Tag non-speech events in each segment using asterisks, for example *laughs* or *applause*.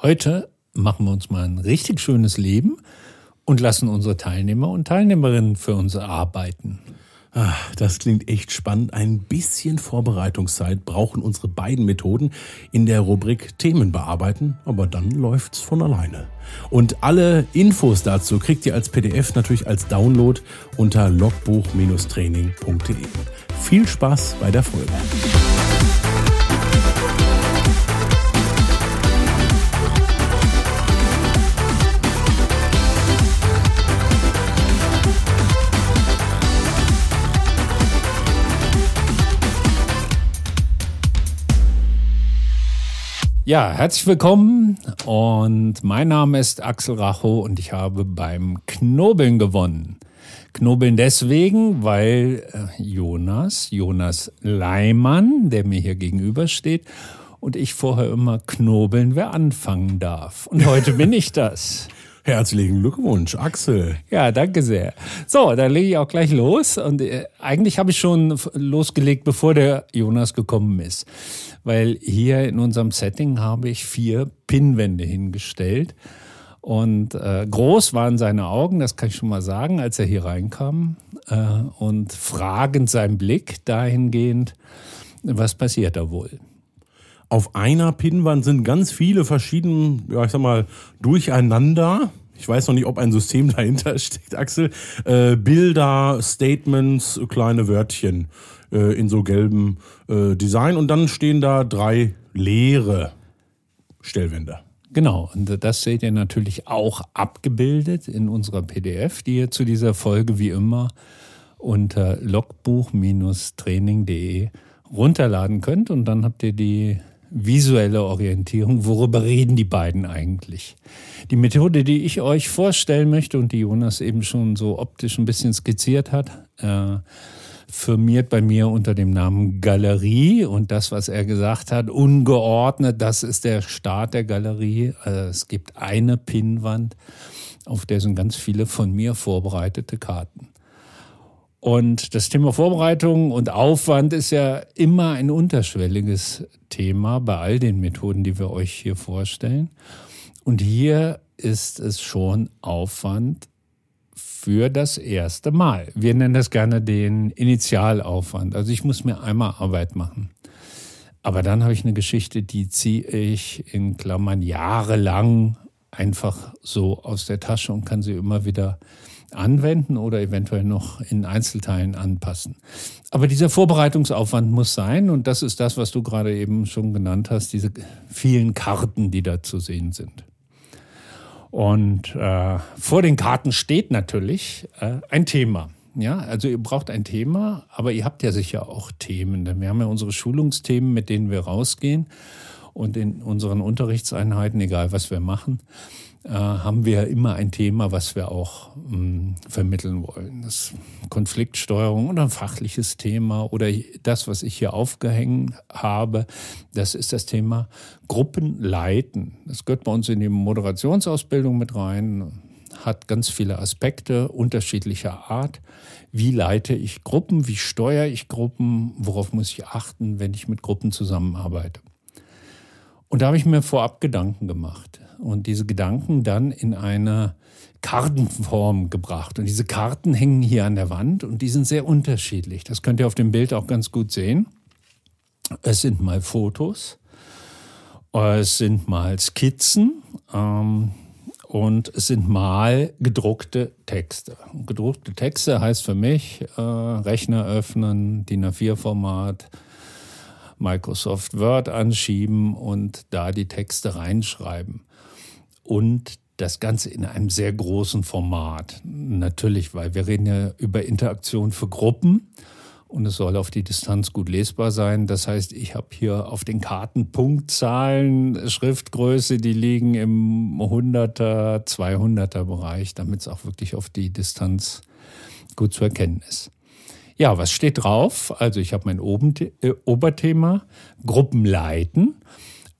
Heute machen wir uns mal ein richtig schönes Leben und lassen unsere Teilnehmer und Teilnehmerinnen für uns arbeiten. Ach, das klingt echt spannend. Ein bisschen Vorbereitungszeit brauchen unsere beiden Methoden in der Rubrik Themen bearbeiten, aber dann läuft's von alleine. Und alle Infos dazu kriegt ihr als PDF natürlich als Download unter logbuch-training.de. Viel Spaß bei der Folge. Ja, herzlich willkommen und mein Name ist Axel Racho und ich habe beim Knobeln gewonnen. Knobeln deswegen, weil äh, Jonas, Jonas Leimann, der mir hier gegenübersteht, und ich vorher immer knobeln, wer anfangen darf. Und heute bin ich das. Herzlichen Glückwunsch, Axel. Ja, danke sehr. So, dann lege ich auch gleich los. Und äh, eigentlich habe ich schon losgelegt, bevor der Jonas gekommen ist. Weil hier in unserem Setting habe ich vier Pinnwände hingestellt. Und äh, groß waren seine Augen, das kann ich schon mal sagen, als er hier reinkam. Äh, und fragend sein Blick dahingehend, was passiert da wohl? Auf einer Pinnwand sind ganz viele verschiedene, ja, ich sag mal, durcheinander. Ich weiß noch nicht, ob ein System *laughs* dahinter steckt, Axel. Äh, Bilder, Statements, kleine Wörtchen äh, in so gelbem äh, Design. Und dann stehen da drei leere Stellwände. Genau, und das seht ihr natürlich auch abgebildet in unserer PDF, die ihr zu dieser Folge wie immer unter logbuch-training.de runterladen könnt. Und dann habt ihr die visuelle Orientierung. Worüber reden die beiden eigentlich? Die Methode, die ich euch vorstellen möchte und die Jonas eben schon so optisch ein bisschen skizziert hat, äh, firmiert bei mir unter dem Namen Galerie und das, was er gesagt hat, ungeordnet, das ist der Start der Galerie. Also es gibt eine Pinnwand, auf der sind ganz viele von mir vorbereitete Karten. Und das Thema Vorbereitung und Aufwand ist ja immer ein unterschwelliges Thema bei all den Methoden, die wir euch hier vorstellen. Und hier ist es schon Aufwand für das erste Mal. Wir nennen das gerne den Initialaufwand. Also ich muss mir einmal Arbeit machen. Aber dann habe ich eine Geschichte, die ziehe ich in Klammern jahrelang einfach so aus der Tasche und kann sie immer wieder anwenden oder eventuell noch in Einzelteilen anpassen. Aber dieser Vorbereitungsaufwand muss sein und das ist das, was du gerade eben schon genannt hast, diese vielen Karten, die da zu sehen sind. Und äh, vor den Karten steht natürlich äh, ein Thema. Ja, also ihr braucht ein Thema, aber ihr habt ja sicher auch Themen, denn wir haben ja unsere Schulungsthemen, mit denen wir rausgehen und in unseren Unterrichtseinheiten, egal was wir machen, haben wir immer ein Thema, was wir auch mh, hm, vermitteln wollen. Das Konfliktsteuerung oder ein fachliches Thema oder das, was ich hier aufgehängt habe, das ist das Thema Gruppenleiten. Das gehört bei uns in die Moderationsausbildung mit rein, hat ganz viele Aspekte unterschiedlicher Art. Wie leite ich Gruppen? Wie steuere ich Gruppen? Worauf muss ich achten, wenn ich mit Gruppen zusammenarbeite? Und da habe ich mir vorab Gedanken gemacht und diese Gedanken dann in eine Kartenform gebracht. Und diese Karten hängen hier an der Wand und die sind sehr unterschiedlich. Das könnt ihr auf dem Bild auch ganz gut sehen. Es sind mal Fotos, es sind mal Skizzen ähm, und es sind mal gedruckte Texte. gedruckte Texte heißt für mich äh, Rechner öffnen, DIN A4-Format, Microsoft Word anschieben und da die Texte reinschreiben und das Ganze in einem sehr großen Format. Natürlich, weil wir reden ja über Interaktion für Gruppen und es soll auf die Distanz gut lesbar sein. Das heißt, ich habe hier auf den Karten Punktzahlen, Schriftgröße, die liegen im 100er, 200er Bereich, damit es auch wirklich auf die Distanz gut zu erkennen ist. Ja, was steht drauf? Also ich habe mein äh, Oberthema Gruppen leiten.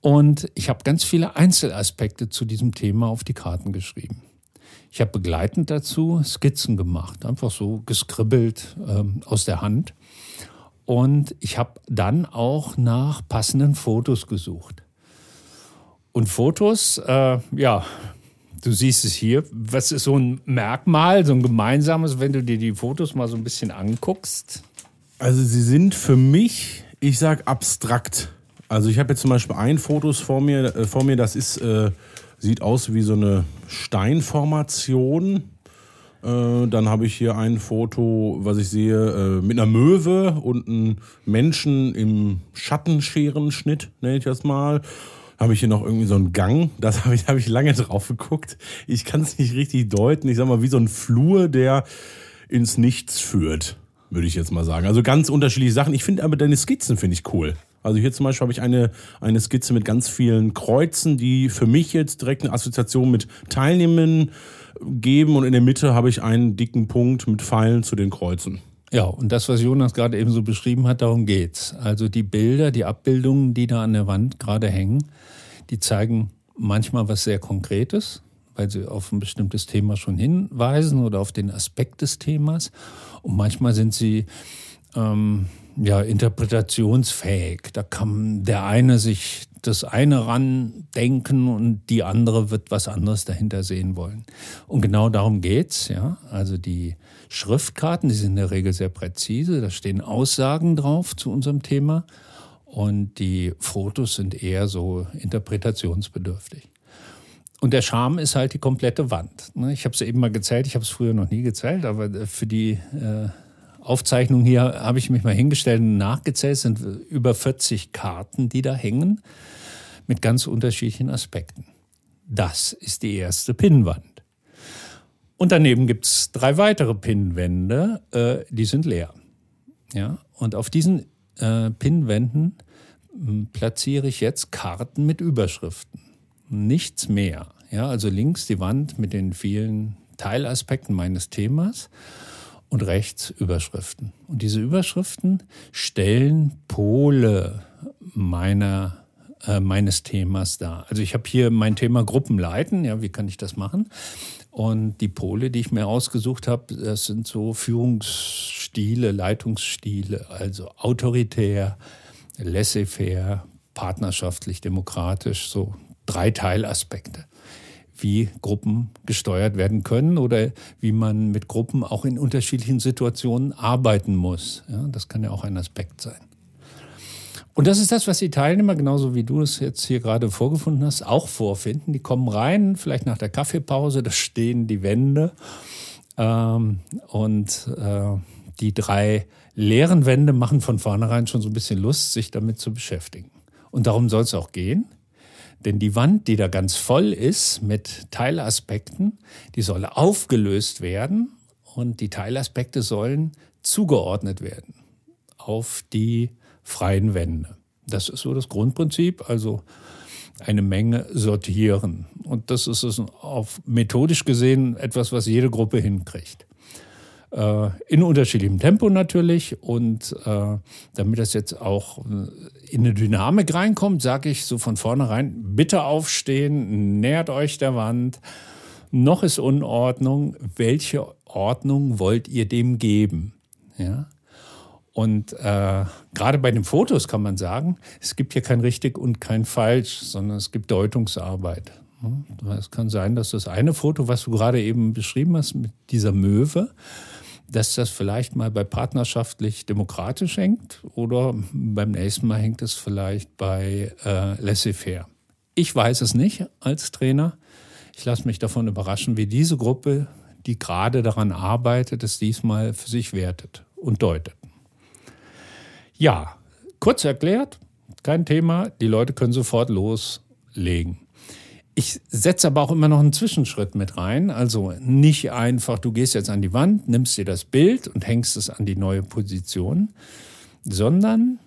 Und ich habe ganz viele Einzelaspekte zu diesem Thema auf die Karten geschrieben. Ich habe begleitend dazu Skizzen gemacht, einfach so geskribbelt ähm, aus der Hand. Und ich habe dann auch nach passenden Fotos gesucht. Und Fotos, äh, ja, du siehst es hier. Was ist so ein Merkmal, so ein gemeinsames, wenn du dir die Fotos mal so ein bisschen anguckst? Also sie sind für mich, ich sag abstrakt. Also ich habe jetzt zum Beispiel ein Fotos vor mir, äh, vor mir, das ist, äh, sieht aus wie so eine Steinformation. Äh, dann habe ich hier ein Foto, was ich sehe, äh, mit einer Möwe und einem Menschen im Schattenscherenschnitt, nenne ich das mal. Habe ich hier noch irgendwie so einen Gang, das *laughs* habe ich, hab ich lange drauf geguckt. Ich kann es nicht richtig deuten. Ich sag mal, wie so ein Flur, der ins Nichts führt, würde ich jetzt mal sagen. Also ganz unterschiedliche Sachen. Ich finde aber deine Skizzen finde ich cool. Also hier zum Beispiel habe ich eine, eine Skizze mit ganz vielen Kreuzen, die für mich jetzt direkt eine Assoziation mit Teilnehmern geben und in der Mitte habe ich einen dicken Punkt mit Pfeilen zu den Kreuzen. Ja, und das, was Jonas gerade eben so beschrieben hat, darum geht's. Also die Bilder, die Abbildungen, die da an der Wand gerade hängen, die zeigen manchmal was sehr Konkretes, weil sie auf ein bestimmtes Thema schon hinweisen oder auf den Aspekt des Themas. Und manchmal sind sie ähm, ja interpretationsfähig. Da kann der eine sich das eine ran denken und die andere wird was anderes dahinter sehen wollen. Und genau darum geht's, ja. Also die Schriftkarten, die sind in der Regel sehr präzise, da stehen Aussagen drauf zu unserem Thema und die Fotos sind eher so interpretationsbedürftig. Und der Charme ist halt die komplette Wand. Ne? Ich habe es eben mal gezählt, ich habe es früher noch nie gezählt, aber für die äh, Aufzeichnung hier habe ich mich mal hingestellt und nachgezählt. Es sind über 40 Karten, die da hängen, mit ganz unterschiedlichen Aspekten. Das ist die erste Pinnwand. Und daneben gibt es drei weitere Pinnwände, äh, die sind leer. Ja? Und auf diesen äh, Pinnwänden hm, platziere ich jetzt Karten mit Überschriften. Nichts mehr. Ja, also links die Wand mit den vielen Teilaspekten meines Themas und rechts Überschriften. Und diese Überschriften stellen Pole meiner äh, meines Themas dar. Also ich habe hier mein Thema Gruppenleiten. Ja, wie kann ich das machen? Und die Pole, die ich mir ausgesucht habe, das sind so Führungsstile, Leitungsstile, also autoritär, laissez-faire, partnerschaftlich, demokratisch, so drei Teilaspekte wie Gruppen gesteuert werden können oder wie man mit Gruppen auch in unterschiedlichen Situationen arbeiten muss. Ja, das kann ja auch ein Aspekt sein. Und das ist das, was die Teilnehmer, genauso wie du es jetzt hier gerade vorgefunden hast, auch vorfinden. Die kommen rein, vielleicht nach der Kaffeepause, da stehen die Wände ähm, und äh, die drei leeren Wände machen von vornherein schon so ein bisschen Lust, sich damit zu beschäftigen. Und darum soll es auch gehen. Denn die Wand, die da ganz voll ist mit Teilaspekten, die soll aufgelöst werden und die Teilaspekte sollen zugeordnet werden auf die freien Wände. Das ist so das Grundprinzip, also eine Menge sortieren. Und das ist auf methodisch gesehen etwas, was jede Gruppe hinkriegt. Äh, in unterschiedlichem Tempo natürlich. Und äh, damit das jetzt auch äh, in eine Dynamik reinkommt, sage ich so von vornherein, bitte aufstehen, nähert euch der Wand. Noch ist Unordnung. Welche Ordnung wollt ihr dem geben? Ja. Und äh, gerade bei den Fotos kann man sagen, es gibt hier kein richtig und kein falsch, sondern es gibt Deutungsarbeit. Es kann sein, dass das eine Foto, was du gerade eben beschrieben hast mit dieser Möwe, dass das vielleicht mal bei partnerschaftlich demokratisch hängt oder beim nächsten Mal hängt es vielleicht bei äh, laissez-faire. Ich weiß es nicht als Trainer. Ich lasse mich davon überraschen, wie diese Gruppe, die gerade daran arbeitet, es diesmal für sich wertet und deutet. Ja, kurz erklärt, kein Thema. Die Leute können sofort loslegen. Ich setze aber auch immer noch einen Zwischenschritt mit rein. Also nicht einfach, du gehst jetzt an die Wand, nimmst dir das Bild und hängst es an die neue Position, sondern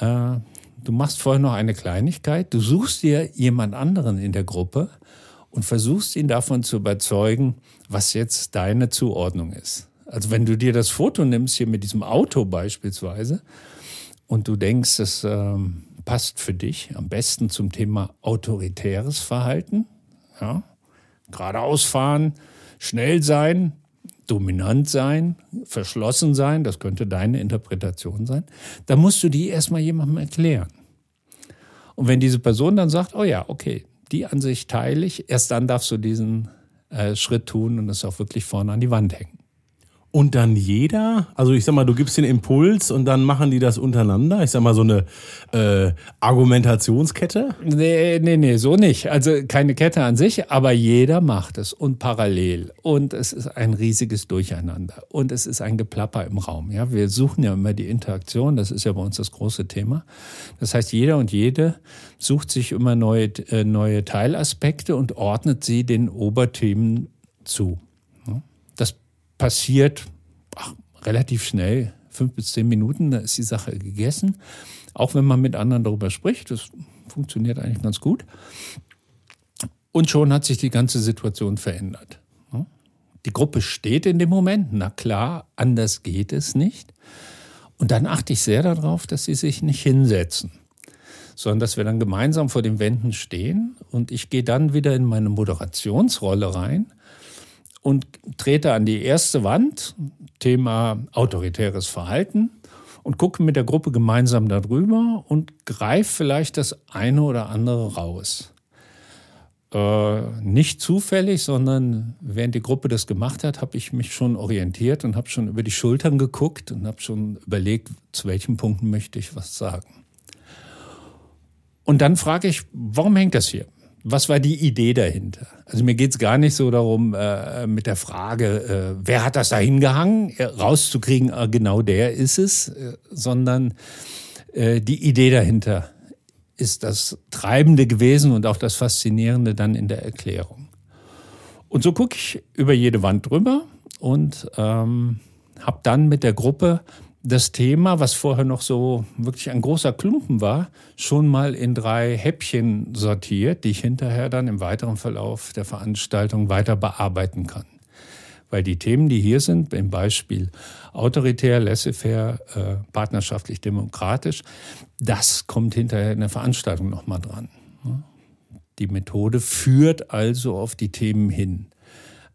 äh, du machst vorher noch eine Kleinigkeit. Du suchst dir jemand anderen in der Gruppe und versuchst ihn davon zu überzeugen, was jetzt deine Zuordnung ist. Also wenn du dir das Foto nimmst, hier mit diesem Auto beispielsweise, und du denkst, es ähm, passt für dich am besten zum Thema autoritäres Verhalten. Ja? Geradeaus fahren, schnell sein, dominant sein, verschlossen sein, das könnte deine Interpretation sein. Da musst du die erstmal jemandem erklären. Und wenn diese Person dann sagt, oh ja, okay, die Ansicht teile ich. Erst dann darfst du diesen äh, Schritt tun und es auch wirklich vorne an die Wand hängen. Und dann jeder, also ich sag mal, du gibst den Impuls und dann machen die das untereinander. Ich sag mal, so eine äh, Argumentationskette. Nee, nee, nee, so nicht. Also keine Kette an sich, aber jeder macht es und parallel. Und es ist ein riesiges Durcheinander. Und es ist ein Geplapper im Raum. Ja, wir suchen ja immer die Interaktion. Das ist ja bei uns das große Thema. Das heißt, jeder und jede sucht sich immer neue, äh, neue Teilaspekte und ordnet sie den Oberthemen zu. Das passiert ach, relativ schnell, fünf bis zehn Minuten, da ist die Sache gegessen. Auch wenn man mit anderen darüber spricht, das funktioniert eigentlich ganz gut. Und schon hat sich die ganze Situation verändert. Die Gruppe steht in dem Moment, na klar, anders geht es nicht. Und dann achte ich sehr darauf, dass sie sich nicht hinsetzen, sondern dass wir dann gemeinsam vor den Wänden stehen und ich gehe dann wieder in meine Moderationsrolle rein und trete an die erste Wand, Thema autoritäres Verhalten, und gucke mit der Gruppe gemeinsam darüber und greife vielleicht das eine oder andere raus. Äh, nicht zufällig, sondern während die Gruppe das gemacht hat, habe ich mich schon orientiert und habe schon über die Schultern geguckt und habe schon überlegt, zu welchen Punkten möchte ich was sagen. Und dann frage ich, warum hängt das hier? Was war die Idee dahinter? Also mir geht es gar nicht so darum, äh, mit der Frage, äh, wer hat das da hingehangen, äh, rauszukriegen, äh, genau der ist es, äh, sondern äh, die Idee dahinter ist das Treibende gewesen und auch das Faszinierende dann in der Erklärung. Und so gucke ich über jede Wand drüber und ähm, habe dann mit der Gruppe das Thema, was vorher noch so wirklich ein großer Klumpen war, schon mal in drei Häppchen sortiert, die ich hinterher dann im weiteren Verlauf der Veranstaltung weiter bearbeiten kann. Weil die Themen, die hier sind, im Beispiel autoritär, laissez-faire, äh, partnerschaftlich, demokratisch, das kommt hinterher in der Veranstaltung nochmal dran. Die Methode führt also auf die Themen hin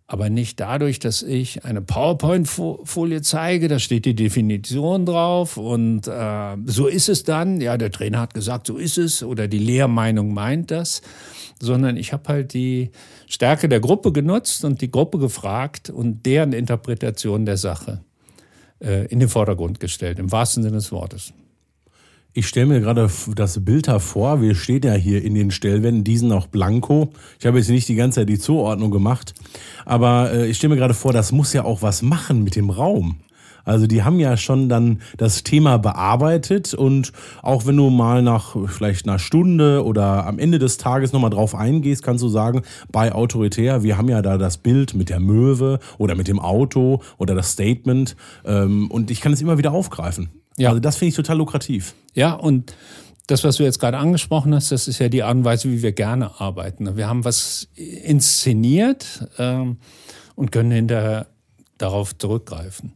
aber nicht dadurch, dass ich eine PowerPoint-Folie zeige, da steht die Definition drauf und äh, so ist es dann. Ja, der Trainer hat gesagt, so ist es oder die Lehrmeinung meint das, sondern ich habe halt die Stärke der Gruppe genutzt und die Gruppe gefragt und deren Interpretation der Sache äh, in den Vordergrund gestellt, im wahrsten Sinne des Wortes. Ich stelle mir gerade das Bild hervor. Wir stehen ja hier in den Stellwänden, diesen auch blanko. Ich habe jetzt nicht die ganze Zeit die Zuordnung gemacht, aber äh, ich stelle mir gerade vor, das muss ja auch was machen mit dem Raum. Also die haben ja schon dann das Thema bearbeitet und auch wenn du mal nach vielleicht einer Stunde oder am Ende des Tages nochmal drauf eingehst, kannst du sagen, bei Autoritär, wir haben ja da das Bild mit der Möwe oder mit dem Auto oder das Statement ähm, und ich kann es immer wieder aufgreifen. Ja. Also das finde ich total lukrativ. Ja, und das, was du jetzt gerade angesprochen hast, das ist ja die Art und Weise, wie wir gerne arbeiten. Wir haben was inszeniert ähm, und können hinterher darauf zurückgreifen.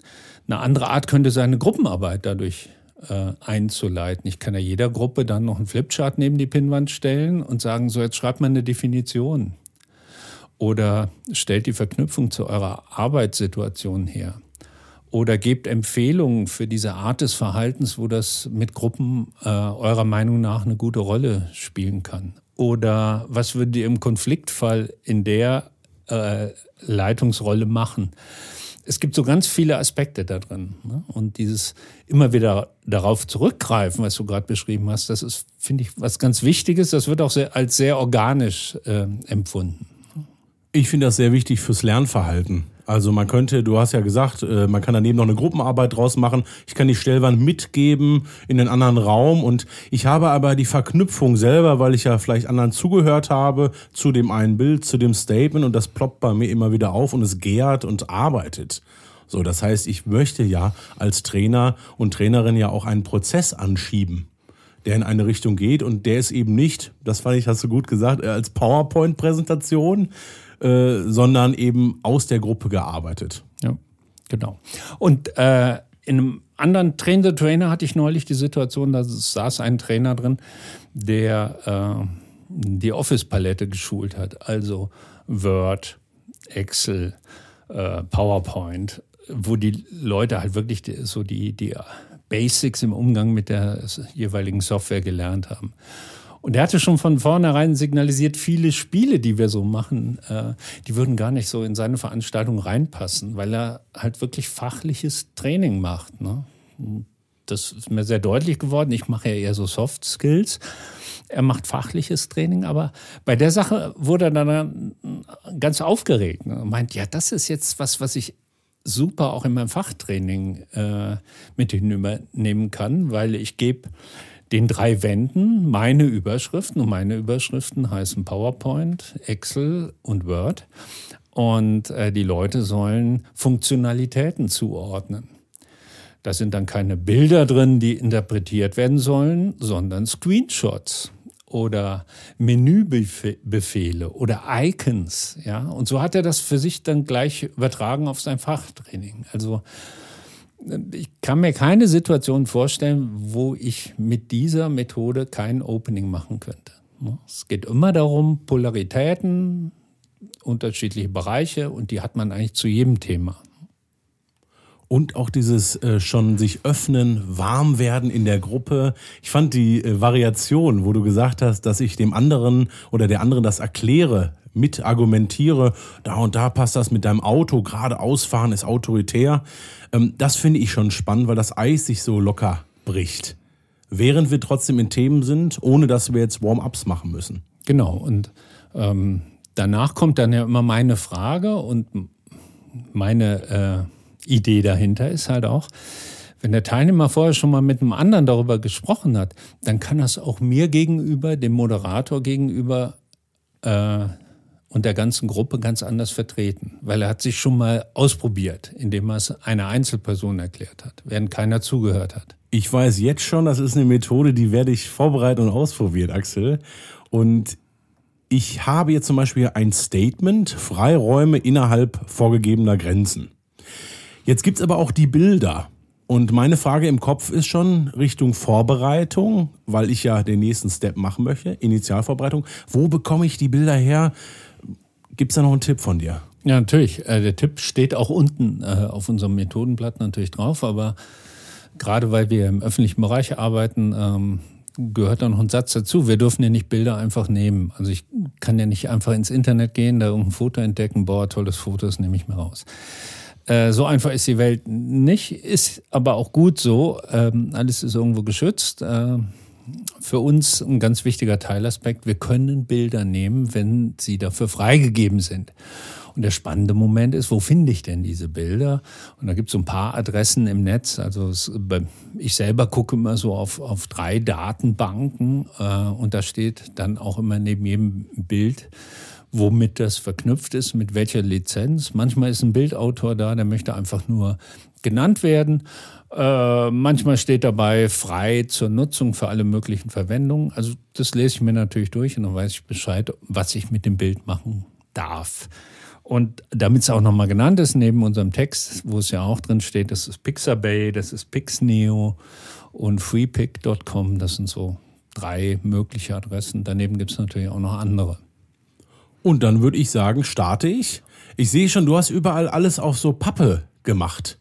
Eine andere Art könnte sein, eine Gruppenarbeit dadurch äh, einzuleiten. Ich kann ja jeder Gruppe dann noch einen Flipchart neben die Pinnwand stellen und sagen, so jetzt schreibt man eine Definition. Oder stellt die Verknüpfung zu eurer Arbeitssituation her oder gebt Empfehlungen für diese Art des Verhaltens, wo das mit Gruppen äh, eurer Meinung nach eine gute Rolle spielen kann? Oder was würdet ihr im Konfliktfall in der äh, Leitungsrolle machen? Es gibt so ganz viele Aspekte da drin. Ne? Und dieses immer wieder darauf zurückgreifen, was du gerade beschrieben hast, das ist, finde ich, was ganz Wichtiges. Das wird auch sehr, als sehr organisch äh, empfunden. Ich finde das sehr wichtig fürs Lernverhalten. Also man könnte, du hast ja gesagt, äh, man kann daneben noch eine Gruppenarbeit draus machen. Ich kann die Stellwand mitgeben in einen anderen Raum und ich habe aber die Verknüpfung selber, weil ich ja vielleicht anderen zugehört habe, zu dem einen Bild, zu dem Statement und das ploppt bei mir immer wieder auf und es gärt und arbeitet. So, das heißt, ich möchte ja als Trainer und Trainerin ja auch einen Prozess anschieben der in eine Richtung geht und der ist eben nicht, das fand ich, hast du gut gesagt, äh, als PowerPoint-Präsentation, äh, sondern eben aus der Gruppe gearbeitet. Ja, genau. Und äh, in einem anderen Train the Trainer hatte ich neulich die Situation, da saß ein Trainer drin, der äh, die Office-Palette geschult hat, also Word, Excel, äh, PowerPoint, wo die Leute halt wirklich die, so die, die Basics im Umgang mit der jeweiligen Software gelernt haben. Und er hatte schon von vornherein signalisiert, viele Spiele, die wir so machen, äh, die würden gar nicht so in seine Veranstaltung reinpassen, weil er halt wirklich fachliches Training macht. Ne? Das ist mir sehr deutlich geworden. Ich mache ja eher so Soft Skills. Er macht fachliches Training, aber bei der Sache wurde er dann ganz aufgeregt ne? und meint, ja, das ist jetzt was, was ich super auch in meinem Fachtraining äh, mit hinübernehmen kann, weil ich gebe den drei Wänden meine Überschriften und meine Überschriften heißen PowerPoint, Excel und Word und äh, die Leute sollen Funktionalitäten zuordnen. Da sind dann keine Bilder drin, die interpretiert werden sollen, sondern Screenshots oder Menübefehle oder Icons, ja. Und so hat er das für sich dann gleich übertragen auf sein Fachtraining. Also ich kann mir keine Situation vorstellen, wo ich mit dieser Methode kein Opening machen könnte. Es geht immer darum, Polaritäten, unterschiedliche Bereiche und die hat man eigentlich zu jedem Thema. Und auch dieses äh, schon sich öffnen, warm werden in der Gruppe. Ich fand die äh, Variation, wo du gesagt hast, dass ich dem anderen oder der anderen das erkläre, mit argumentiere, da und da passt das mit deinem Auto, gerade ausfahren ist autoritär. Ähm, das finde ich schon spannend, weil das Eis sich so locker bricht. Während wir trotzdem in Themen sind, ohne dass wir jetzt Warm-ups machen müssen. Genau, und ähm, danach kommt dann ja immer meine Frage und meine äh, Idee dahinter ist halt auch, wenn der Teilnehmer vorher schon mal mit einem anderen darüber gesprochen hat, dann kann das auch mir gegenüber, dem Moderator gegenüber, äh, und der ganzen Gruppe ganz anders vertreten, weil er hat sich schon mal ausprobiert, indem er es einer Einzelperson erklärt hat, während keiner zugehört hat. Ich weiß jetzt schon, das ist eine Methode, die werde ich vorbereiten und ausprobieren, Axel. Und ich habe jetzt zum Beispiel ein Statement, Freiräume innerhalb vorgegebener Grenzen. Jetzt gibt's aber auch die Bilder. Und meine Frage im Kopf ist schon Richtung Vorbereitung, weil ich ja den nächsten Step machen möchte, Initialvorbereitung. Wo bekomme ich die Bilder her? Gibt es da noch einen Tipp von dir? Ja, natürlich. Äh, der Tipp steht auch unten äh, auf unserem Methodenblatt natürlich drauf, aber gerade weil wir im öffentlichen Bereich arbeiten, ähm, gehört da noch ein Satz dazu. Wir dürfen ja nicht Bilder einfach nehmen. Also ich kann ja nicht einfach ins Internet gehen, da irgendein Foto entdecken, boah, tolles Foto, das nehme ich mir raus. Äh, so einfach ist die Welt nicht, ist aber auch gut so. Ähm, alles ist irgendwo geschützt für uns ein ganz wichtiger Teilaspekt. Wir können Bilder nehmen, wenn sie dafür freigegeben sind. Und der spannende Moment ist, wo finde ich denn diese Bilder? Und da gibt es so ein paar Adressen im Netz. Also es, ich selber gucke immer so auf, auf drei Datenbanken äh, und da steht dann auch immer neben jedem Bild, womit das verknüpft ist, mit welcher Lizenz. Manchmal ist ein Bildautor da, der möchte einfach nur genannt werden. Äh, manchmal steht dabei frei zur Nutzung für alle möglichen Verwendungen. Also das lese ich mir natürlich durch und dann weiß ich Bescheid, was ich mit dem Bild machen darf. Und damit es auch nochmal genannt ist, neben unserem Text, wo es ja auch drin steht, das ist Pixabay, das ist Pixneo und freepick.com. Das sind so drei mögliche Adressen. Daneben gibt es natürlich auch noch andere. Und dann würde ich sagen, starte ich. Ich sehe schon, du hast überall alles auf so Pappe gemacht.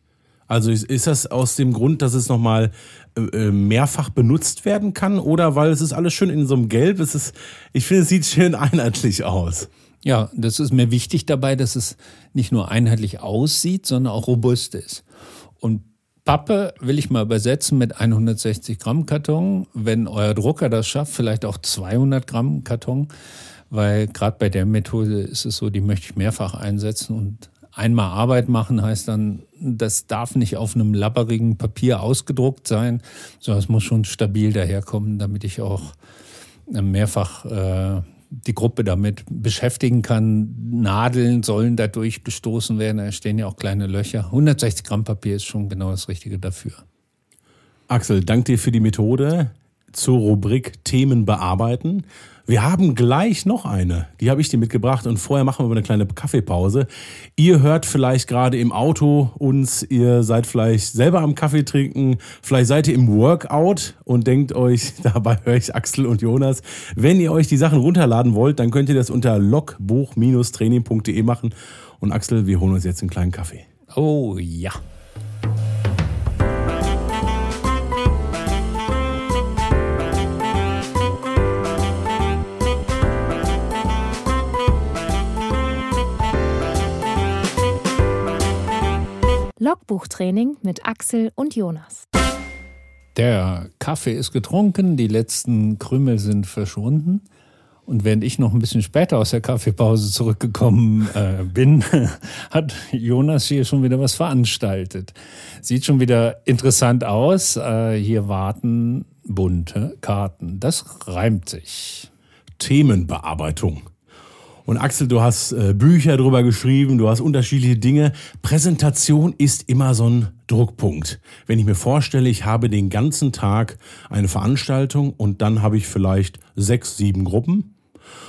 Also ist das aus dem Grund, dass es nochmal äh, äh, mehrfach benutzt werden kann oder weil es ist alles schön in so einem Gelb? Es ist, ich finde, es sieht schön *laughs* einheitlich aus. Ja, das ist mir wichtig dabei, dass es nicht nur einheitlich aussieht, sondern auch robust ist. Und Pappe will ich mal übersetzen mit 160 Gramm Karton. Wenn euer Drucker das schafft, vielleicht auch 200 Gramm Karton, weil gerade bei der Methode ist es so, die möchte ich mehrfach einsetzen und einmal Arbeit machen heißt dann, das darf nicht auf einem labberigen Papier ausgedruckt sein, sondern es muss schon stabil daherkommen, damit ich auch äh, mehrfach äh, die Gruppe damit beschäftigen kann. Nadeln sollen dadurch gestoßen werden, da stehen ja auch kleine Löcher. 160 Gramm Papier ist schon genau das Richtige dafür. Axel, danke dir für die Methode zur Rubrik Themen bearbeiten. Wir haben gleich noch eine. Die habe ich dir mitgebracht und vorher machen wir eine kleine Kaffeepause. Ihr hört vielleicht gerade im Auto uns, ihr seid vielleicht selber am Kaffee trinken, vielleicht seid ihr im Workout und denkt euch, *laughs* dabei höre ich Axel und Jonas. Wenn ihr euch die Sachen runterladen wollt, dann könnt ihr das unter logbuch-training.de machen. Und Axel, wir holen uns jetzt einen kleinen Kaffee. Oh ja. Logbuchtraining mit Axel und Jonas. Der Kaffee ist getrunken, die letzten Krümel sind verschwunden. Und während ich noch ein bisschen später aus der Kaffeepause zurückgekommen äh, bin, *laughs* hat Jonas hier schon wieder was veranstaltet. Sieht schon wieder interessant aus. Äh, hier warten bunte Karten. Das reimt sich. Themenbearbeitung. Und Axel, du hast äh, Bücher drüber geschrieben, du hast unterschiedliche Dinge. Präsentation ist immer so ein Druckpunkt. Wenn ich mir vorstelle, ich habe den ganzen Tag eine Veranstaltung und dann habe ich vielleicht sechs, sieben Gruppen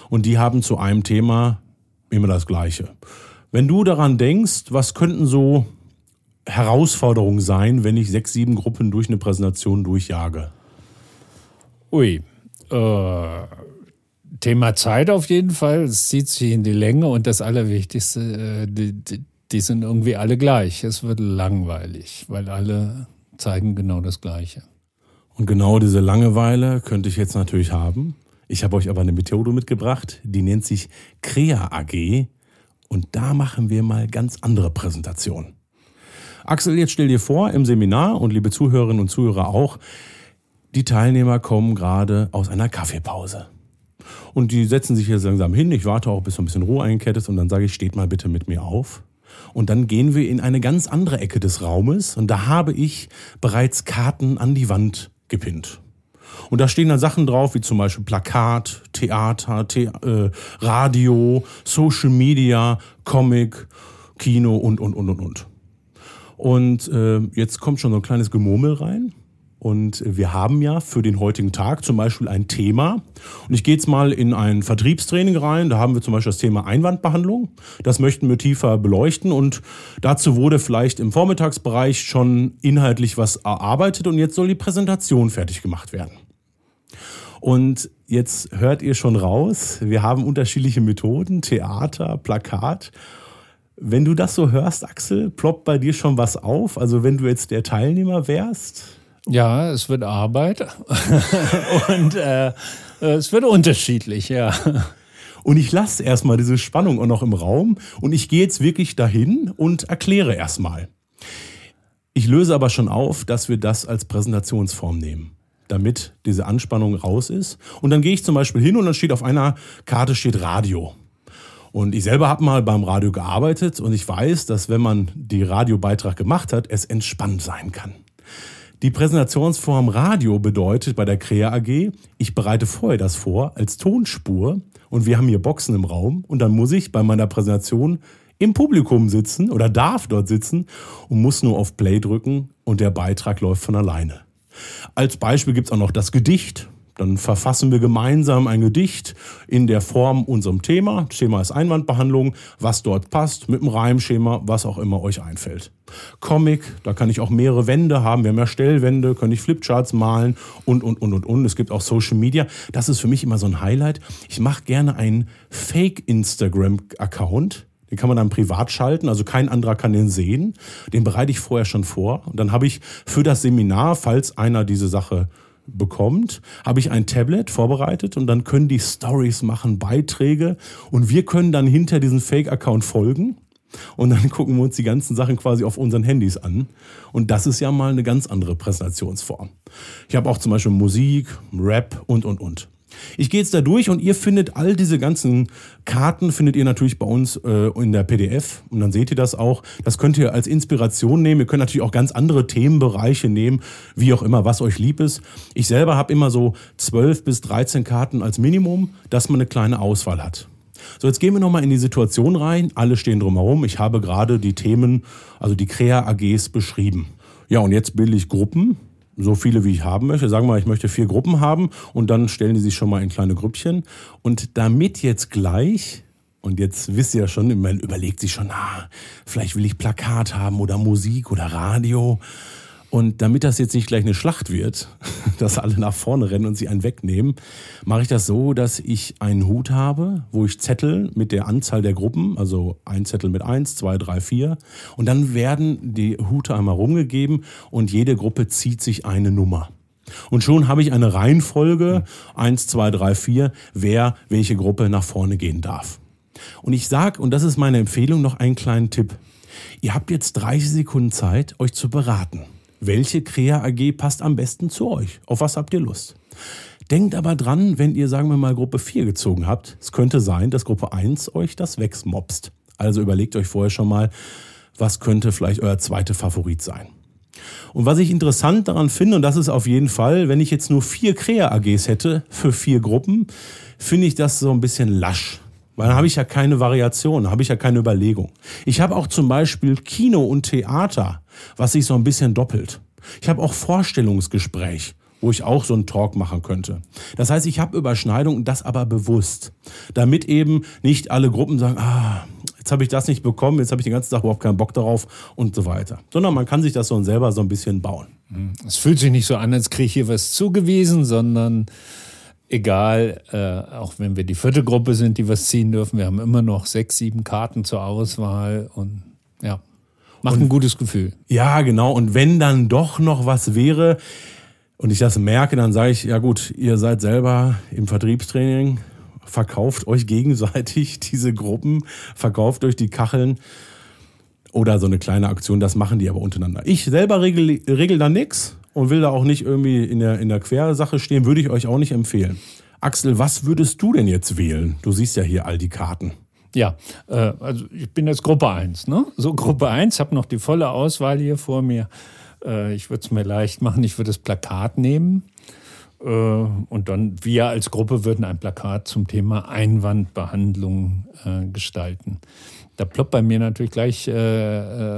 und die haben zu einem Thema immer das Gleiche. Wenn du daran denkst, was könnten so Herausforderungen sein, wenn ich sechs, sieben Gruppen durch eine Präsentation durchjage? Ui, äh, Thema Zeit auf jeden Fall. Es zieht sich in die Länge und das Allerwichtigste, äh, die, die, die sind irgendwie alle gleich. Es wird langweilig, weil alle zeigen genau das Gleiche. Und genau diese Langeweile könnte ich jetzt natürlich haben. Ich habe euch aber eine Methode mitgebracht, die nennt sich Crea AG und da machen wir mal ganz andere Präsentationen. Axel, jetzt stell dir vor, im Seminar und liebe Zuhörerinnen und Zuhörer auch, die Teilnehmer kommen gerade aus einer Kaffeepause. Und die setzen sich jetzt langsam hin. Ich warte auch, bis so ein bisschen Ruhe einkehrt ist und dann sage ich, steht mal bitte mit mir auf. Und dann gehen wir in eine ganz andere Ecke des Raumes und da habe ich bereits Karten an die Wand gepinnt. Und da stehen dann Sachen drauf, wie zum Beispiel Plakat, Theater, The äh, Radio, Social Media, Comic, Kino und, und, und, und, und. Und äh, jetzt kommt schon so ein kleines Gemurmel rein. Und wir haben ja für den heutigen Tag zum Beispiel ein Thema. Und ich gehe jetzt mal in ein Vertriebstraining rein. Da haben wir zum Beispiel das Thema Einwandbehandlung. Das möchten wir tiefer beleuchten. Und dazu wurde vielleicht im Vormittagsbereich schon inhaltlich was erarbeitet. Und jetzt soll die Präsentation fertig gemacht werden. Und jetzt hört ihr schon raus, wir haben unterschiedliche Methoden, Theater, Plakat. Wenn du das so hörst, Axel, ploppt bei dir schon was auf? Also wenn du jetzt der Teilnehmer wärst? Ja, es wird Arbeit *laughs* und äh, es wird unterschiedlich, ja. Und ich lasse erstmal diese Spannung auch noch im Raum und ich gehe jetzt wirklich dahin und erkläre erstmal. Ich löse aber schon auf, dass wir das als Präsentationsform nehmen damit diese Anspannung raus ist. Und dann gehe ich zum Beispiel hin und dann steht auf einer Karte steht Radio. Und ich selber habe mal beim Radio gearbeitet und ich weiß, dass wenn man die Radiobeitrag gemacht hat, es entspannt sein kann. Die Präsentationsform Radio bedeutet bei der Crea AG, ich bereite vorher das vor als Tonspur und wir haben hier Boxen im Raum und dann muss ich bei meiner Präsentation im Publikum sitzen oder darf dort sitzen und muss nur auf Play drücken und der Beitrag läuft von alleine. Als Beispiel gibt es auch noch das Gedicht. Dann verfassen wir gemeinsam ein Gedicht in der Form unserem Thema. Thema ist Einwandbehandlung, was dort passt, mit einem Reimschema, was auch immer euch einfällt. Comic, da kann ich auch mehrere Wände haben. Wir haben ja Stellwände, kann ich Flipcharts malen und, und, und, und, und. Es gibt auch Social Media. Das ist für mich immer so ein Highlight. Ich mache gerne einen Fake-Instagram-Account den kann man dann privat schalten, also kein anderer kann den sehen. Den bereite ich vorher schon vor. Und dann habe ich für das Seminar, falls einer diese Sache bekommt, habe ich ein Tablet vorbereitet und dann können die Stories machen, Beiträge und wir können dann hinter diesem Fake-Account folgen. Und dann *laughs* gucken wir uns die ganzen Sachen quasi auf unseren Handys an. Und das ist ja mal eine ganz andere Präsentationsform. Ich habe auch zum Beispiel Musik, Rap und, und, und. Ich gehe jetzt da durch und ihr findet all diese ganzen Karten, findet ihr natürlich bei uns äh, in der PDF und dann seht ihr das auch. Das könnt ihr als Inspiration nehmen. Ihr könnt natürlich auch ganz andere Themenbereiche nehmen, wie auch immer, was euch lieb ist. Ich selber habe immer so 12 bis 13 Karten als Minimum, dass man eine kleine Auswahl hat. So, jetzt gehen wir nochmal in die Situation rein. Alle stehen drumherum. Ich habe gerade die Themen, also die Crea AGs beschrieben. Ja, und jetzt bilde ich Gruppen so viele, wie ich haben möchte. Sagen wir mal, ich möchte vier Gruppen haben und dann stellen die sich schon mal in kleine Grüppchen. Und damit jetzt gleich, und jetzt wisst ihr ja schon, man überlegt sich schon, ah, vielleicht will ich Plakat haben oder Musik oder Radio. Und damit das jetzt nicht gleich eine Schlacht wird, *laughs* dass alle nach vorne rennen und sie einen wegnehmen, mache ich das so, dass ich einen Hut habe, wo ich Zettel mit der Anzahl der Gruppen, also ein Zettel mit eins, zwei, drei, vier, und dann werden die Hute einmal rumgegeben und jede Gruppe zieht sich eine Nummer. Und schon habe ich eine Reihenfolge, eins, zwei, drei, vier, wer welche Gruppe nach vorne gehen darf. Und ich sage, und das ist meine Empfehlung, noch einen kleinen Tipp. Ihr habt jetzt 30 Sekunden Zeit, euch zu beraten. Welche Crea AG passt am besten zu euch? Auf was habt ihr Lust? Denkt aber dran, wenn ihr, sagen wir mal, Gruppe 4 gezogen habt, es könnte sein, dass Gruppe 1 euch das wegmobst. Also überlegt euch vorher schon mal, was könnte vielleicht euer zweiter Favorit sein. Und was ich interessant daran finde, und das ist auf jeden Fall, wenn ich jetzt nur vier Crea-AGs hätte für vier Gruppen, finde ich das so ein bisschen lasch. Weil dann habe ich ja keine Variation, habe ich ja keine Überlegung. Ich habe auch zum Beispiel Kino und Theater, was sich so ein bisschen doppelt. Ich habe auch Vorstellungsgespräch, wo ich auch so einen Talk machen könnte. Das heißt, ich habe Überschneidungen, das aber bewusst. Damit eben nicht alle Gruppen sagen, ah, jetzt habe ich das nicht bekommen, jetzt habe ich den ganzen Tag überhaupt keinen Bock darauf und so weiter. Sondern man kann sich das so selber so ein bisschen bauen. Es fühlt sich nicht so an, als kriege ich hier was zugewiesen, sondern egal, äh, auch wenn wir die vierte Gruppe sind, die was ziehen dürfen, wir haben immer noch sechs, sieben Karten zur Auswahl und ja, macht und, ein gutes Gefühl. Ja, genau. Und wenn dann doch noch was wäre und ich das merke, dann sage ich, ja gut, ihr seid selber im Vertriebstraining, verkauft euch gegenseitig *laughs* diese Gruppen, verkauft euch die Kacheln oder so eine kleine Aktion, das machen die aber untereinander. Ich selber regel, regel da nichts und will da auch nicht irgendwie in der, in der Quersache stehen, würde ich euch auch nicht empfehlen. Axel, was würdest du denn jetzt wählen? Du siehst ja hier all die Karten. Ja, äh, also ich bin jetzt Gruppe 1, ne? So Gruppe 1, habe noch die volle Auswahl hier vor mir. Äh, ich würde es mir leicht machen, ich würde das Plakat nehmen. Äh, und dann wir als Gruppe würden ein Plakat zum Thema Einwandbehandlung äh, gestalten. Da ploppt bei mir natürlich gleich äh,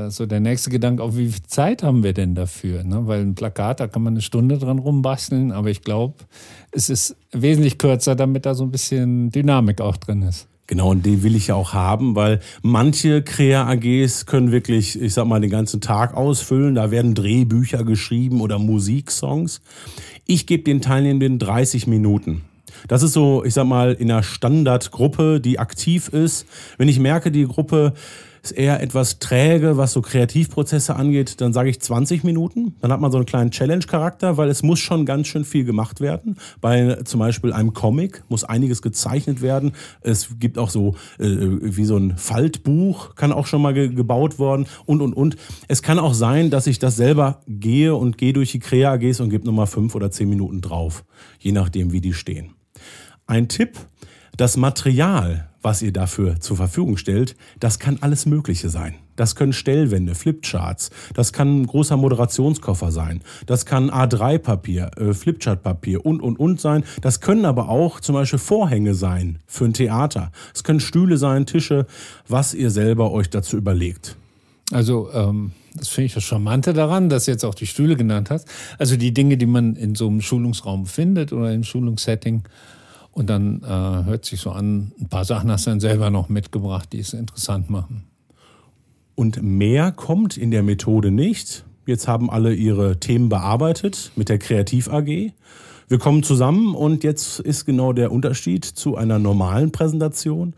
äh, so der nächste Gedanke auf, wie viel Zeit haben wir denn dafür? Ne? Weil ein Plakat, da kann man eine Stunde dran rumbasteln, aber ich glaube, es ist wesentlich kürzer, damit da so ein bisschen Dynamik auch drin ist. Genau, und den will ich ja auch haben, weil manche Crea-AGs können wirklich, ich sag mal, den ganzen Tag ausfüllen. Da werden Drehbücher geschrieben oder Musiksongs. Ich gebe den Teilnehmenden 30 Minuten. Das ist so, ich sag mal, in einer Standardgruppe, die aktiv ist. Wenn ich merke, die Gruppe ist eher etwas träge, was so Kreativprozesse angeht, dann sage ich 20 Minuten. Dann hat man so einen kleinen Challenge-Charakter, weil es muss schon ganz schön viel gemacht werden. Bei zum Beispiel einem Comic muss einiges gezeichnet werden. Es gibt auch so äh, wie so ein Faltbuch, kann auch schon mal ge gebaut worden und und und. Es kann auch sein, dass ich das selber gehe und gehe durch die Crea-AGs und gebe nochmal fünf oder zehn Minuten drauf, je nachdem, wie die stehen. Ein Tipp, das Material, was ihr dafür zur Verfügung stellt, das kann alles Mögliche sein. Das können Stellwände, Flipcharts, das kann ein großer Moderationskoffer sein, das kann A3-Papier, äh, Flipchart-Papier und, und, und sein. Das können aber auch zum Beispiel Vorhänge sein für ein Theater. Es können Stühle sein, Tische, was ihr selber euch dazu überlegt. Also, ähm, das finde ich das Charmante daran, dass du jetzt auch die Stühle genannt hast. Also die Dinge, die man in so einem Schulungsraum findet oder im Schulungssetting, und dann äh, hört sich so an, ein paar Sachen hast du dann selber noch mitgebracht, die es interessant machen. Und mehr kommt in der Methode nicht. Jetzt haben alle ihre Themen bearbeitet mit der Kreativ AG. Wir kommen zusammen und jetzt ist genau der Unterschied zu einer normalen Präsentation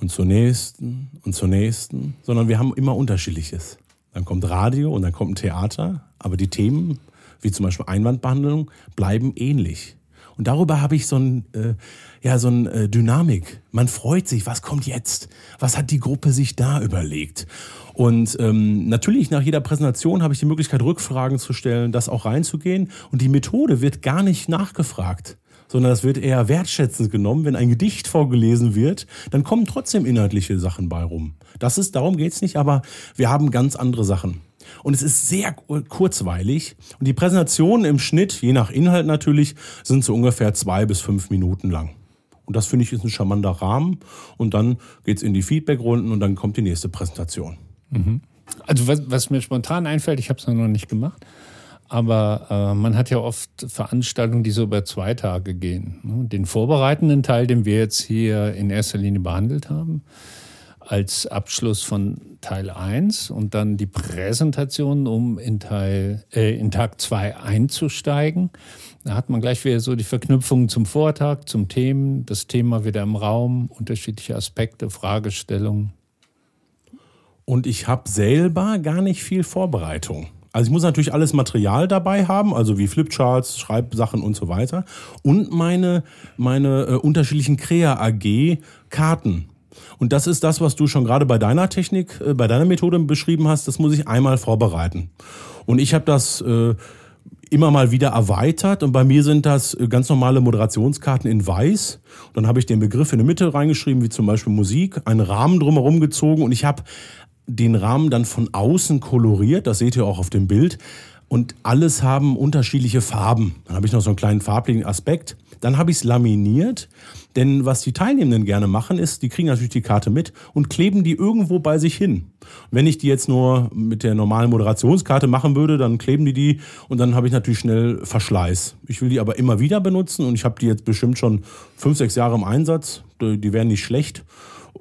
und zur nächsten und zur nächsten, sondern wir haben immer unterschiedliches. Dann kommt Radio und dann kommt ein Theater, aber die Themen, wie zum Beispiel Einwandbehandlung, bleiben ähnlich. Und darüber habe ich so ein, äh, ja, so ein äh, Dynamik. Man freut sich, was kommt jetzt? Was hat die Gruppe sich da überlegt? Und ähm, natürlich nach jeder Präsentation habe ich die Möglichkeit, Rückfragen zu stellen, das auch reinzugehen. Und die Methode wird gar nicht nachgefragt sondern das wird eher wertschätzend genommen. Wenn ein Gedicht vorgelesen wird, dann kommen trotzdem inhaltliche Sachen bei rum. Das ist, darum geht's nicht, aber wir haben ganz andere Sachen. Und es ist sehr kurzweilig. Und die Präsentationen im Schnitt, je nach Inhalt natürlich, sind so ungefähr zwei bis fünf Minuten lang. Und das finde ich ist ein charmanter Rahmen. Und dann geht es in die Feedbackrunden und dann kommt die nächste Präsentation. Mhm. Also was, was, mir spontan einfällt, ich habe es noch nicht gemacht, aber äh, man hat ja oft Veranstaltungen, die so über zwei Tage gehen. Ne? Den vorbereitenden Teil, den wir jetzt hier in erster Linie behandelt haben, als Abschluss von Teil 1 und dann die Präsentation, um in, Teil, äh, in Tag 2 einzusteigen. Da hat man gleich wieder so die Verknüpfungen zum Vortag, zum Themen, das Thema wieder im Raum, unterschiedliche Aspekte, Fragestellungen. Und ich habe selber gar nicht viel Vorbereitung. Also ich muss natürlich alles Material dabei haben, also wie Flipcharts, Schreibsachen und so weiter. Und meine, meine äh, unterschiedlichen Crea AG Karten Und das ist das, was du schon gerade bei deiner Technik, äh, bei deiner Methode beschrieben hast. Das muss ich einmal vorbereiten. Und ich habe das äh, immer mal wieder erweitert und bei mir sind das äh, ganz normale Moderationskarten in weiß. Und dann habe ich den Begriff in die Mitte reingeschrieben, wie zum Beispiel Musik, einen Rahmen drumherum gezogen und ich habe den Rahmen dann von außen koloriert, das seht ihr auch auf dem Bild. Und alles haben unterschiedliche Farben. Dann habe ich noch so einen kleinen farblichen Aspekt. Dann habe ich es laminiert, denn was die Teilnehmenden gerne machen, ist, die kriegen natürlich die Karte mit und kleben die irgendwo bei sich hin. Wenn ich die jetzt nur mit der normalen Moderationskarte machen würde, dann kleben die die und dann habe ich natürlich schnell Verschleiß. Ich will die aber immer wieder benutzen und ich habe die jetzt bestimmt schon fünf, sechs Jahre im Einsatz. Die werden nicht schlecht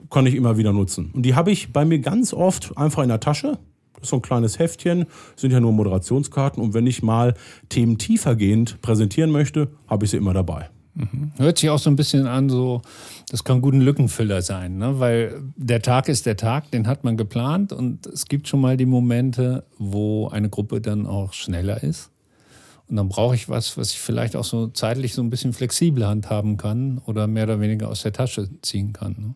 kann ich immer wieder nutzen. Und die habe ich bei mir ganz oft einfach in der Tasche. So ein kleines Heftchen, sind ja nur Moderationskarten. Und wenn ich mal Themen tiefergehend präsentieren möchte, habe ich sie immer dabei. Mhm. Hört sich auch so ein bisschen an, so, das kann gut ein Lückenfüller sein, ne? weil der Tag ist der Tag, den hat man geplant und es gibt schon mal die Momente, wo eine Gruppe dann auch schneller ist. Und dann brauche ich was, was ich vielleicht auch so zeitlich so ein bisschen flexibel handhaben kann oder mehr oder weniger aus der Tasche ziehen kann. Ne?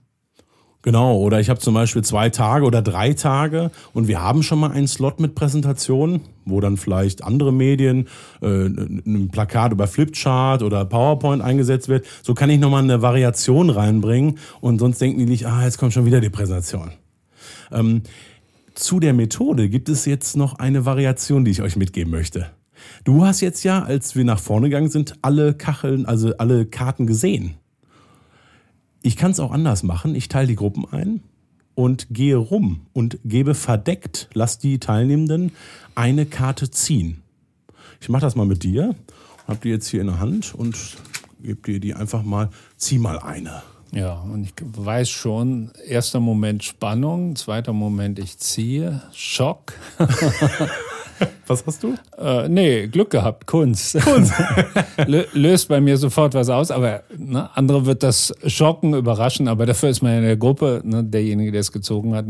Genau, oder ich habe zum Beispiel zwei Tage oder drei Tage und wir haben schon mal einen Slot mit Präsentationen, wo dann vielleicht andere Medien, äh, ein Plakat über Flipchart oder PowerPoint eingesetzt wird. So kann ich nochmal eine Variation reinbringen und sonst denken die nicht, ah, jetzt kommt schon wieder die Präsentation. Ähm, zu der Methode gibt es jetzt noch eine Variation, die ich euch mitgeben möchte. Du hast jetzt ja, als wir nach vorne gegangen sind, alle Kacheln, also alle Karten gesehen. Ich kann es auch anders machen. Ich teile die Gruppen ein und gehe rum und gebe verdeckt, lass die Teilnehmenden eine Karte ziehen. Ich mache das mal mit dir. Hab die jetzt hier in der Hand und gebe dir die einfach mal. Zieh mal eine. Ja, und ich weiß schon, erster Moment Spannung, zweiter Moment ich ziehe, Schock. *laughs* Was hast du? Äh, nee, Glück gehabt, Kunst. Kunst. *laughs* Löst bei mir sofort was aus, aber ne, andere wird das schocken, überraschen, aber dafür ist man in der Gruppe, ne, derjenige, der es gezogen hat,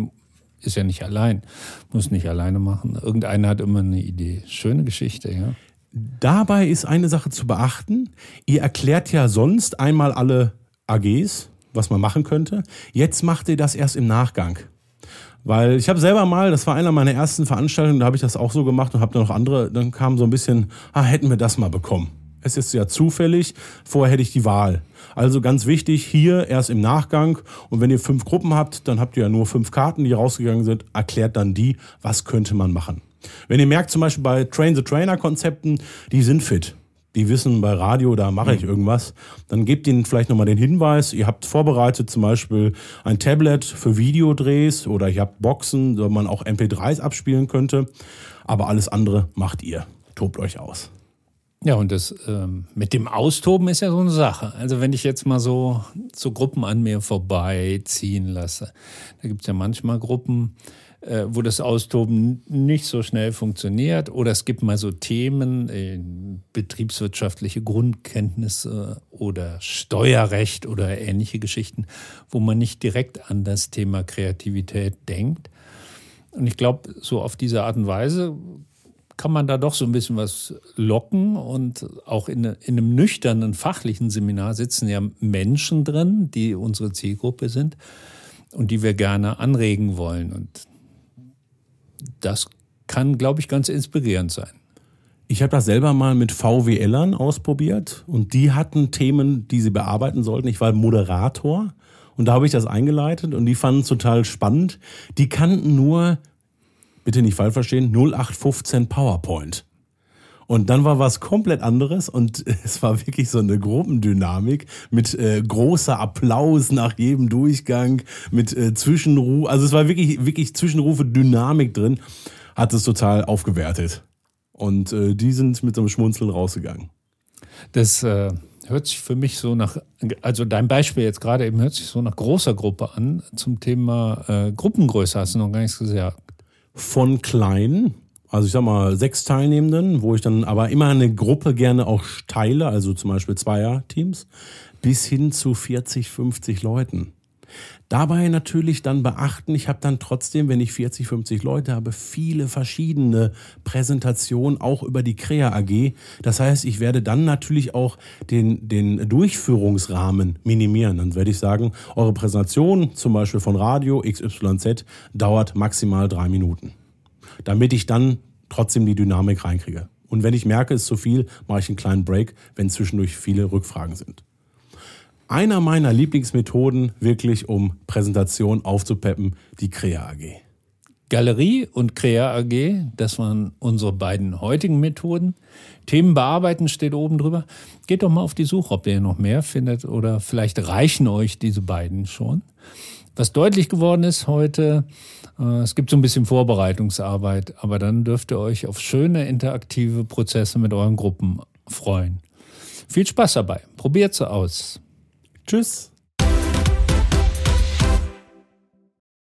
ist ja nicht allein, muss nicht alleine machen. Irgendeiner hat immer eine Idee. Schöne Geschichte, ja. Dabei ist eine Sache zu beachten. Ihr erklärt ja sonst einmal alle AGs, was man machen könnte. Jetzt macht ihr das erst im Nachgang. Weil ich habe selber mal, das war einer meiner ersten Veranstaltungen, da habe ich das auch so gemacht und habe dann noch andere, dann kam so ein bisschen, ah, hätten wir das mal bekommen. Es ist ja zufällig, vorher hätte ich die Wahl. Also ganz wichtig, hier erst im Nachgang. Und wenn ihr fünf Gruppen habt, dann habt ihr ja nur fünf Karten, die rausgegangen sind. Erklärt dann die, was könnte man machen. Wenn ihr merkt, zum Beispiel bei Train-the-Trainer-Konzepten, die sind fit die wissen bei Radio, da mache ich mhm. irgendwas, dann gebt ihnen vielleicht nochmal den Hinweis, ihr habt vorbereitet zum Beispiel ein Tablet für Videodrehs oder ihr habt Boxen, wo man auch MP3s abspielen könnte. Aber alles andere macht ihr. Tobt euch aus. Ja, und das ähm, mit dem Austoben ist ja so eine Sache. Also wenn ich jetzt mal so, so Gruppen an mir vorbeiziehen lasse, da gibt es ja manchmal Gruppen, wo das Austoben nicht so schnell funktioniert. Oder es gibt mal so Themen, äh, betriebswirtschaftliche Grundkenntnisse oder Steuerrecht oder ähnliche Geschichten, wo man nicht direkt an das Thema Kreativität denkt. Und ich glaube, so auf diese Art und Weise kann man da doch so ein bisschen was locken und auch in, in, einem nüchternen fachlichen Seminar sitzen ja Menschen drin, die unsere Zielgruppe sind und die wir gerne anregen wollen. Und das kann, glaube ich, ganz inspirierend sein. Ich habe das selber mal mit VWLern ausprobiert und die hatten Themen, die sie bearbeiten sollten. Ich war Moderator und da habe ich das eingeleitet und die fanden es total spannend. Die kannten nur, bitte nicht falsch verstehen, 0815 PowerPoint. Und dann war was komplett anderes und *laughs* es war wirklich so eine Gruppendynamik mit äh, großer Applaus nach jedem Durchgang, mit äh, Zwischenrufe. Also es war wirklich, wirklich Zwischenrufe, Dynamik drin. Hat es total aufgewertet. Und äh, die sind mit so einem Schmunzeln rausgegangen. Das äh, hört sich für mich so nach, also dein Beispiel jetzt gerade eben hört sich so nach großer Gruppe an. Zum Thema äh, Gruppengröße hast du noch gar nichts gesagt. Von klein also ich sag mal, sechs Teilnehmenden, wo ich dann aber immer eine Gruppe gerne auch teile, also zum Beispiel Zweier-Teams, bis hin zu 40, 50 Leuten. Dabei natürlich dann beachten, ich habe dann trotzdem, wenn ich 40, 50 Leute habe, viele verschiedene Präsentationen auch über die Crea AG. Das heißt, ich werde dann natürlich auch den, den Durchführungsrahmen minimieren. Dann werde ich sagen, eure Präsentation zum Beispiel von Radio XYZ dauert maximal drei Minuten. Damit ich dann trotzdem die Dynamik reinkriege. Und wenn ich merke, es ist zu viel, mache ich einen kleinen Break, wenn zwischendurch viele Rückfragen sind einer meiner Lieblingsmethoden, wirklich um Präsentation aufzupeppen, die Crea AG. Galerie und Crea AG, das waren unsere beiden heutigen Methoden. Themen bearbeiten steht oben drüber. Geht doch mal auf die Suche, ob ihr noch mehr findet oder vielleicht reichen euch diese beiden schon. Was deutlich geworden ist heute, es gibt so ein bisschen Vorbereitungsarbeit, aber dann dürft ihr euch auf schöne interaktive Prozesse mit euren Gruppen freuen. Viel Spaß dabei. Probiert sie aus. Tschüss.